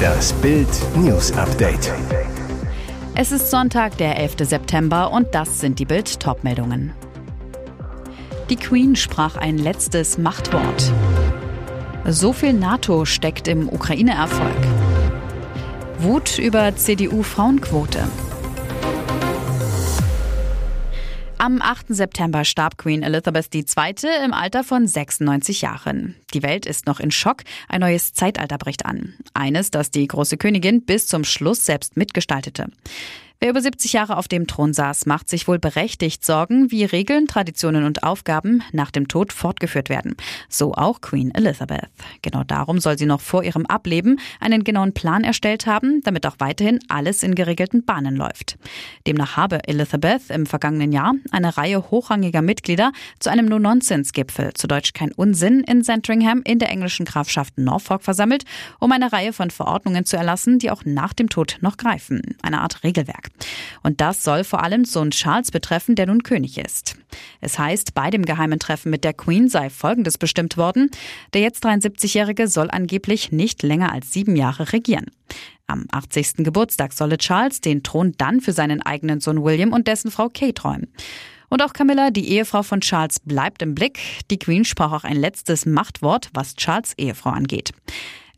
Das Bild News Update. Es ist Sonntag, der 11. September und das sind die Bild Topmeldungen. Die Queen sprach ein letztes Machtwort. So viel NATO steckt im Ukraine-Erfolg. Wut über CDU-Frauenquote. Am 8. September starb Queen Elizabeth II. im Alter von 96 Jahren. Die Welt ist noch in Schock. Ein neues Zeitalter bricht an. Eines, das die große Königin bis zum Schluss selbst mitgestaltete. Wer über 70 Jahre auf dem Thron saß, macht sich wohl berechtigt Sorgen, wie Regeln, Traditionen und Aufgaben nach dem Tod fortgeführt werden. So auch Queen Elizabeth. Genau darum soll sie noch vor ihrem Ableben einen genauen Plan erstellt haben, damit auch weiterhin alles in geregelten Bahnen läuft. Demnach habe Elizabeth im vergangenen Jahr eine Reihe hochrangiger Mitglieder zu einem No-Nonsense-Gipfel, zu Deutsch kein Unsinn, in Sandringham in der englischen Grafschaft Norfolk versammelt, um eine Reihe von Verordnungen zu erlassen, die auch nach dem Tod noch greifen. Eine Art Regelwerk. Und das soll vor allem Sohn Charles betreffen, der nun König ist. Es heißt, bei dem geheimen Treffen mit der Queen sei Folgendes bestimmt worden. Der jetzt 73-Jährige soll angeblich nicht länger als sieben Jahre regieren. Am 80. Geburtstag solle Charles den Thron dann für seinen eigenen Sohn William und dessen Frau Kate räumen. Und auch Camilla, die Ehefrau von Charles, bleibt im Blick. Die Queen sprach auch ein letztes Machtwort, was Charles Ehefrau angeht.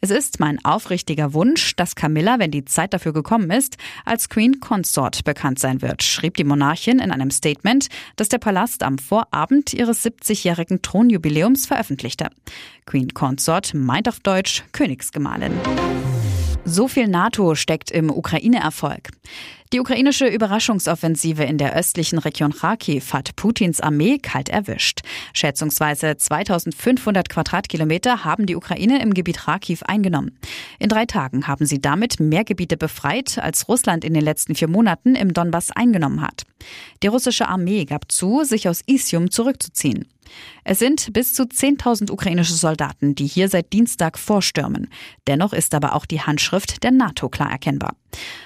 Es ist mein aufrichtiger Wunsch, dass Camilla, wenn die Zeit dafür gekommen ist, als Queen Consort bekannt sein wird, schrieb die Monarchin in einem Statement, das der Palast am Vorabend ihres 70-jährigen Thronjubiläums veröffentlichte. Queen Consort meint auf Deutsch Königsgemahlin. So viel NATO steckt im Ukraine-Erfolg. Die ukrainische Überraschungsoffensive in der östlichen Region Kharkiv hat Putins Armee kalt erwischt. Schätzungsweise 2500 Quadratkilometer haben die Ukraine im Gebiet Kharkiv eingenommen. In drei Tagen haben sie damit mehr Gebiete befreit, als Russland in den letzten vier Monaten im Donbass eingenommen hat. Die russische Armee gab zu, sich aus Isium zurückzuziehen. Es sind bis zu 10.000 ukrainische Soldaten, die hier seit Dienstag vorstürmen. Dennoch ist aber auch die Handschrift der NATO klar erkennbar.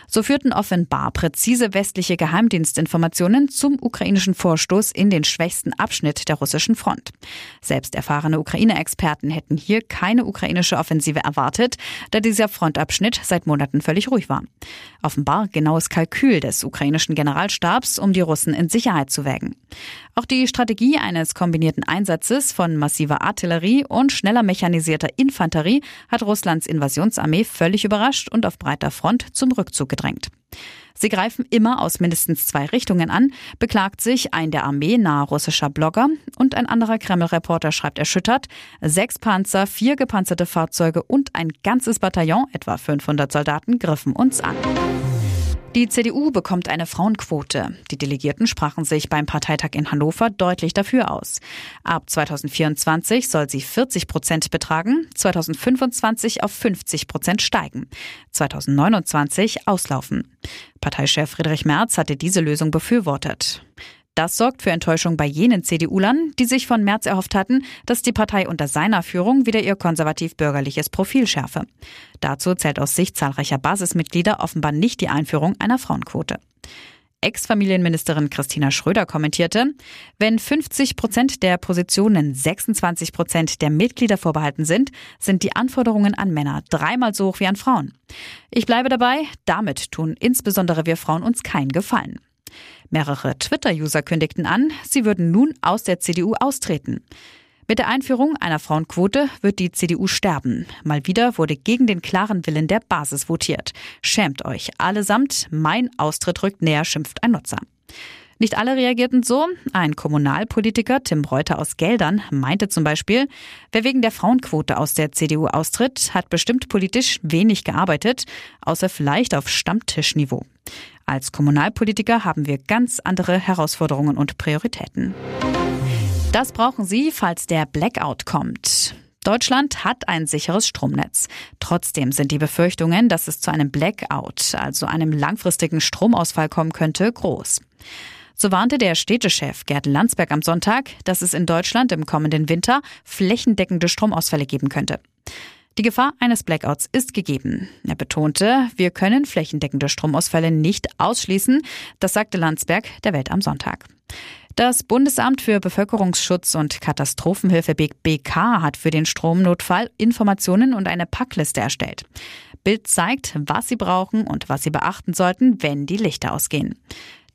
So führten offenbar präzise westliche Geheimdienstinformationen zum ukrainischen Vorstoß in den schwächsten Abschnitt der russischen Front. Selbst erfahrene Ukraine-Experten hätten hier keine ukrainische Offensive erwartet, da dieser Frontabschnitt seit Monaten völlig ruhig war. Offenbar genaues Kalkül des ukrainischen Generalstabs, um die Russen in Sicherheit zu wägen. Auch die Strategie eines kombinierten Einsatzes von massiver Artillerie und schneller mechanisierter Infanterie hat Russlands Invasionsarmee völlig überrascht und auf breiter Front zum Rückzug gedrängt. Sie greifen immer aus mindestens zwei Richtungen an, beklagt sich ein der Armee nahe russischer Blogger und ein anderer Kreml-Reporter schreibt erschüttert, sechs Panzer, vier gepanzerte Fahrzeuge und ein ganzes Bataillon, etwa 500 Soldaten, griffen uns an. Die CDU bekommt eine Frauenquote. Die Delegierten sprachen sich beim Parteitag in Hannover deutlich dafür aus. Ab 2024 soll sie 40 Prozent betragen, 2025 auf 50 Prozent steigen, 2029 auslaufen. Parteichef Friedrich Merz hatte diese Lösung befürwortet. Das sorgt für Enttäuschung bei jenen CDU-Lern, die sich von Merz erhofft hatten, dass die Partei unter seiner Führung wieder ihr konservativ-bürgerliches Profil schärfe. Dazu zählt aus Sicht zahlreicher Basismitglieder offenbar nicht die Einführung einer Frauenquote. Ex-Familienministerin Christina Schröder kommentierte, wenn 50 Prozent der Positionen 26 Prozent der Mitglieder vorbehalten sind, sind die Anforderungen an Männer dreimal so hoch wie an Frauen. Ich bleibe dabei, damit tun insbesondere wir Frauen uns keinen Gefallen. Mehrere Twitter-User kündigten an, sie würden nun aus der CDU austreten. Mit der Einführung einer Frauenquote wird die CDU sterben. Mal wieder wurde gegen den klaren Willen der Basis votiert. Schämt euch allesamt, mein Austritt rückt näher, schimpft ein Nutzer. Nicht alle reagierten so. Ein Kommunalpolitiker, Tim Reuter aus Geldern, meinte zum Beispiel, wer wegen der Frauenquote aus der CDU austritt, hat bestimmt politisch wenig gearbeitet, außer vielleicht auf Stammtischniveau. Als Kommunalpolitiker haben wir ganz andere Herausforderungen und Prioritäten. Das brauchen Sie, falls der Blackout kommt. Deutschland hat ein sicheres Stromnetz. Trotzdem sind die Befürchtungen, dass es zu einem Blackout, also einem langfristigen Stromausfall kommen könnte, groß. So warnte der Städtechef Gerd Landsberg am Sonntag, dass es in Deutschland im kommenden Winter flächendeckende Stromausfälle geben könnte. Die Gefahr eines Blackouts ist gegeben. Er betonte, wir können flächendeckende Stromausfälle nicht ausschließen. Das sagte Landsberg der Welt am Sonntag. Das Bundesamt für Bevölkerungsschutz und Katastrophenhilfe BK hat für den Stromnotfall Informationen und eine Packliste erstellt. Bild zeigt, was Sie brauchen und was Sie beachten sollten, wenn die Lichter ausgehen.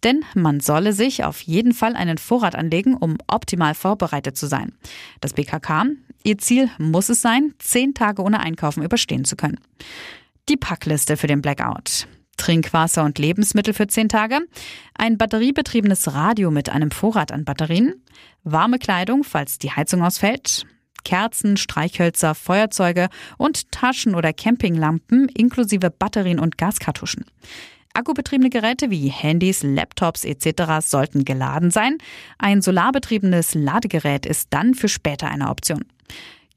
Denn man solle sich auf jeden Fall einen Vorrat anlegen, um optimal vorbereitet zu sein. Das BKK, ihr Ziel muss es sein, zehn Tage ohne Einkaufen überstehen zu können. Die Packliste für den Blackout. Trinkwasser und Lebensmittel für zehn Tage, ein batteriebetriebenes Radio mit einem Vorrat an Batterien, warme Kleidung, falls die Heizung ausfällt, Kerzen, Streichhölzer, Feuerzeuge und Taschen- oder Campinglampen inklusive Batterien und Gaskartuschen. Akkubetriebene Geräte wie Handys, Laptops etc. sollten geladen sein. Ein solarbetriebenes Ladegerät ist dann für später eine Option.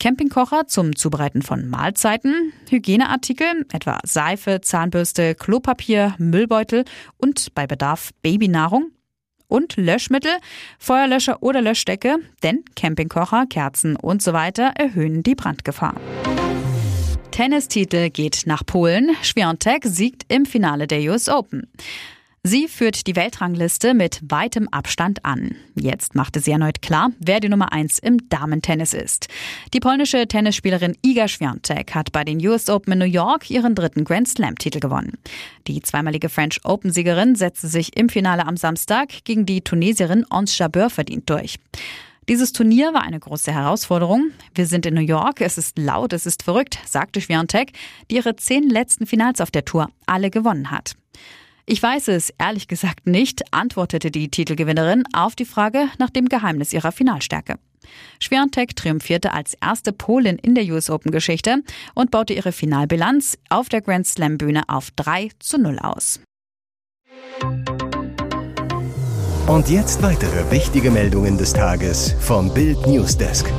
Campingkocher zum Zubereiten von Mahlzeiten, Hygieneartikel, etwa Seife, Zahnbürste, Klopapier, Müllbeutel und bei Bedarf Babynahrung und Löschmittel, Feuerlöscher oder Löschdecke, denn Campingkocher, Kerzen und so weiter erhöhen die Brandgefahr. Tennistitel geht nach Polen. Świątek siegt im Finale der US Open. Sie führt die Weltrangliste mit weitem Abstand an. Jetzt machte sie erneut klar, wer die Nummer eins im Damentennis ist. Die polnische Tennisspielerin Iga Świątek hat bei den US Open in New York ihren dritten Grand Slam-Titel gewonnen. Die zweimalige French Open-Siegerin setzte sich im Finale am Samstag gegen die Tunesierin Ons Jabeur verdient durch. Dieses Turnier war eine große Herausforderung. Wir sind in New York, es ist laut, es ist verrückt, sagte Schwiontek, die ihre zehn letzten Finals auf der Tour alle gewonnen hat. Ich weiß es ehrlich gesagt nicht, antwortete die Titelgewinnerin auf die Frage nach dem Geheimnis ihrer Finalstärke. Schwiontek triumphierte als erste Polin in der US Open Geschichte und baute ihre Finalbilanz auf der Grand Slam Bühne auf 3 zu 0 aus. Und jetzt weitere wichtige Meldungen des Tages vom Bild Newsdesk.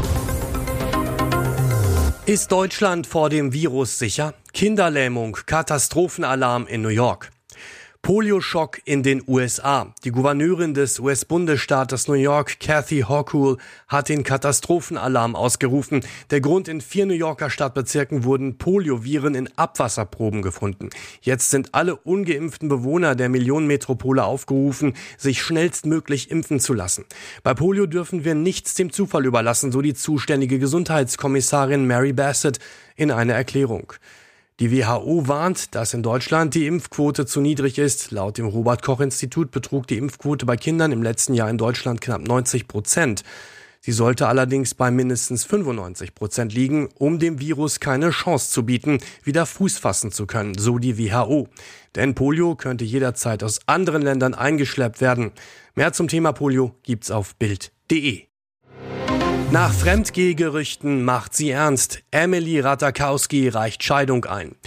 Ist Deutschland vor dem Virus sicher? Kinderlähmung, Katastrophenalarm in New York. Polioschock in den USA. Die Gouverneurin des US-Bundesstaates New York, Kathy Hochul, hat den Katastrophenalarm ausgerufen. Der Grund in vier New Yorker Stadtbezirken wurden Polioviren in Abwasserproben gefunden. Jetzt sind alle ungeimpften Bewohner der Millionenmetropole aufgerufen, sich schnellstmöglich impfen zu lassen. Bei Polio dürfen wir nichts dem Zufall überlassen, so die zuständige Gesundheitskommissarin Mary Bassett in einer Erklärung. Die WHO warnt, dass in Deutschland die Impfquote zu niedrig ist. Laut dem Robert Koch Institut betrug die Impfquote bei Kindern im letzten Jahr in Deutschland knapp 90 Prozent. Sie sollte allerdings bei mindestens 95 Prozent liegen, um dem Virus keine Chance zu bieten, wieder Fuß fassen zu können, so die WHO. Denn Polio könnte jederzeit aus anderen Ländern eingeschleppt werden. Mehr zum Thema Polio gibt's auf Bild.de. Nach Fremdgehgerüchten macht sie ernst. Emily Ratakowski reicht Scheidung ein.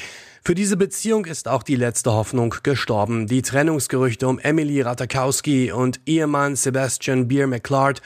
Für diese Beziehung ist auch die letzte Hoffnung gestorben. Die Trennungsgerüchte um Emily Ratakowski und Ehemann Sebastian Beer McClard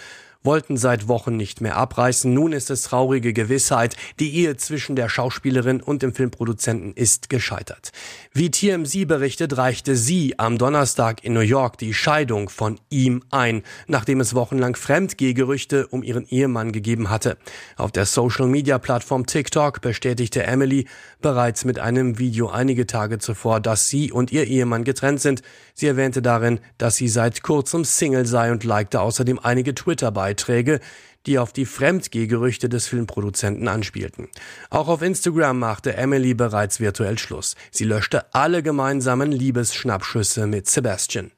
wollten seit Wochen nicht mehr abreißen. Nun ist es traurige Gewissheit, die Ehe zwischen der Schauspielerin und dem Filmproduzenten ist gescheitert. Wie TMZ berichtet, reichte sie am Donnerstag in New York die Scheidung von ihm ein, nachdem es wochenlang Fremdgehgerüchte um ihren Ehemann gegeben hatte. Auf der Social-Media-Plattform TikTok bestätigte Emily bereits mit einem Video einige Tage zuvor, dass sie und ihr Ehemann getrennt sind. Sie erwähnte darin, dass sie seit kurzem Single sei und likte außerdem einige Twitter-Beiträge Beiträge, die auf die Fremdgehgerüchte des Filmproduzenten anspielten. Auch auf Instagram machte Emily bereits virtuell Schluss. Sie löschte alle gemeinsamen Liebesschnappschüsse mit Sebastian.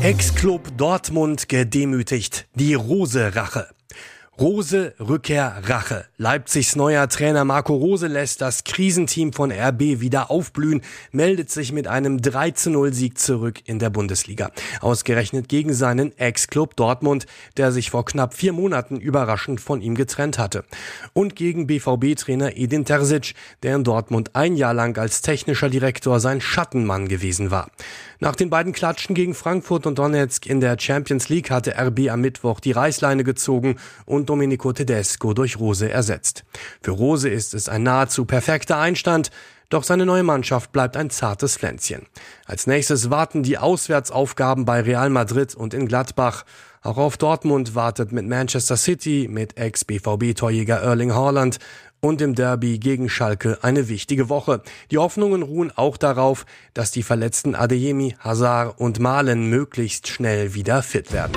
Ex-Club Dortmund gedemütigt. Die Rose-Rache. Rose, Rückkehr, Rache. Leipzigs neuer Trainer Marco Rose lässt das Krisenteam von RB wieder aufblühen, meldet sich mit einem 3-0-Sieg zurück in der Bundesliga. Ausgerechnet gegen seinen Ex-Club Dortmund, der sich vor knapp vier Monaten überraschend von ihm getrennt hatte. Und gegen BVB-Trainer Edin Terzic, der in Dortmund ein Jahr lang als technischer Direktor sein Schattenmann gewesen war. Nach den beiden Klatschen gegen Frankfurt und Donetsk in der Champions League hatte RB am Mittwoch die Reißleine gezogen und Domenico Tedesco durch Rose ersetzt. Für Rose ist es ein nahezu perfekter Einstand, doch seine neue Mannschaft bleibt ein zartes Pflänzchen. Als nächstes warten die Auswärtsaufgaben bei Real Madrid und in Gladbach. Auch auf Dortmund wartet mit Manchester City, mit Ex-BVB-Torjäger Erling Haaland und im Derby gegen Schalke eine wichtige Woche. Die Hoffnungen ruhen auch darauf, dass die verletzten Adeyemi, Hazard und Malen möglichst schnell wieder fit werden.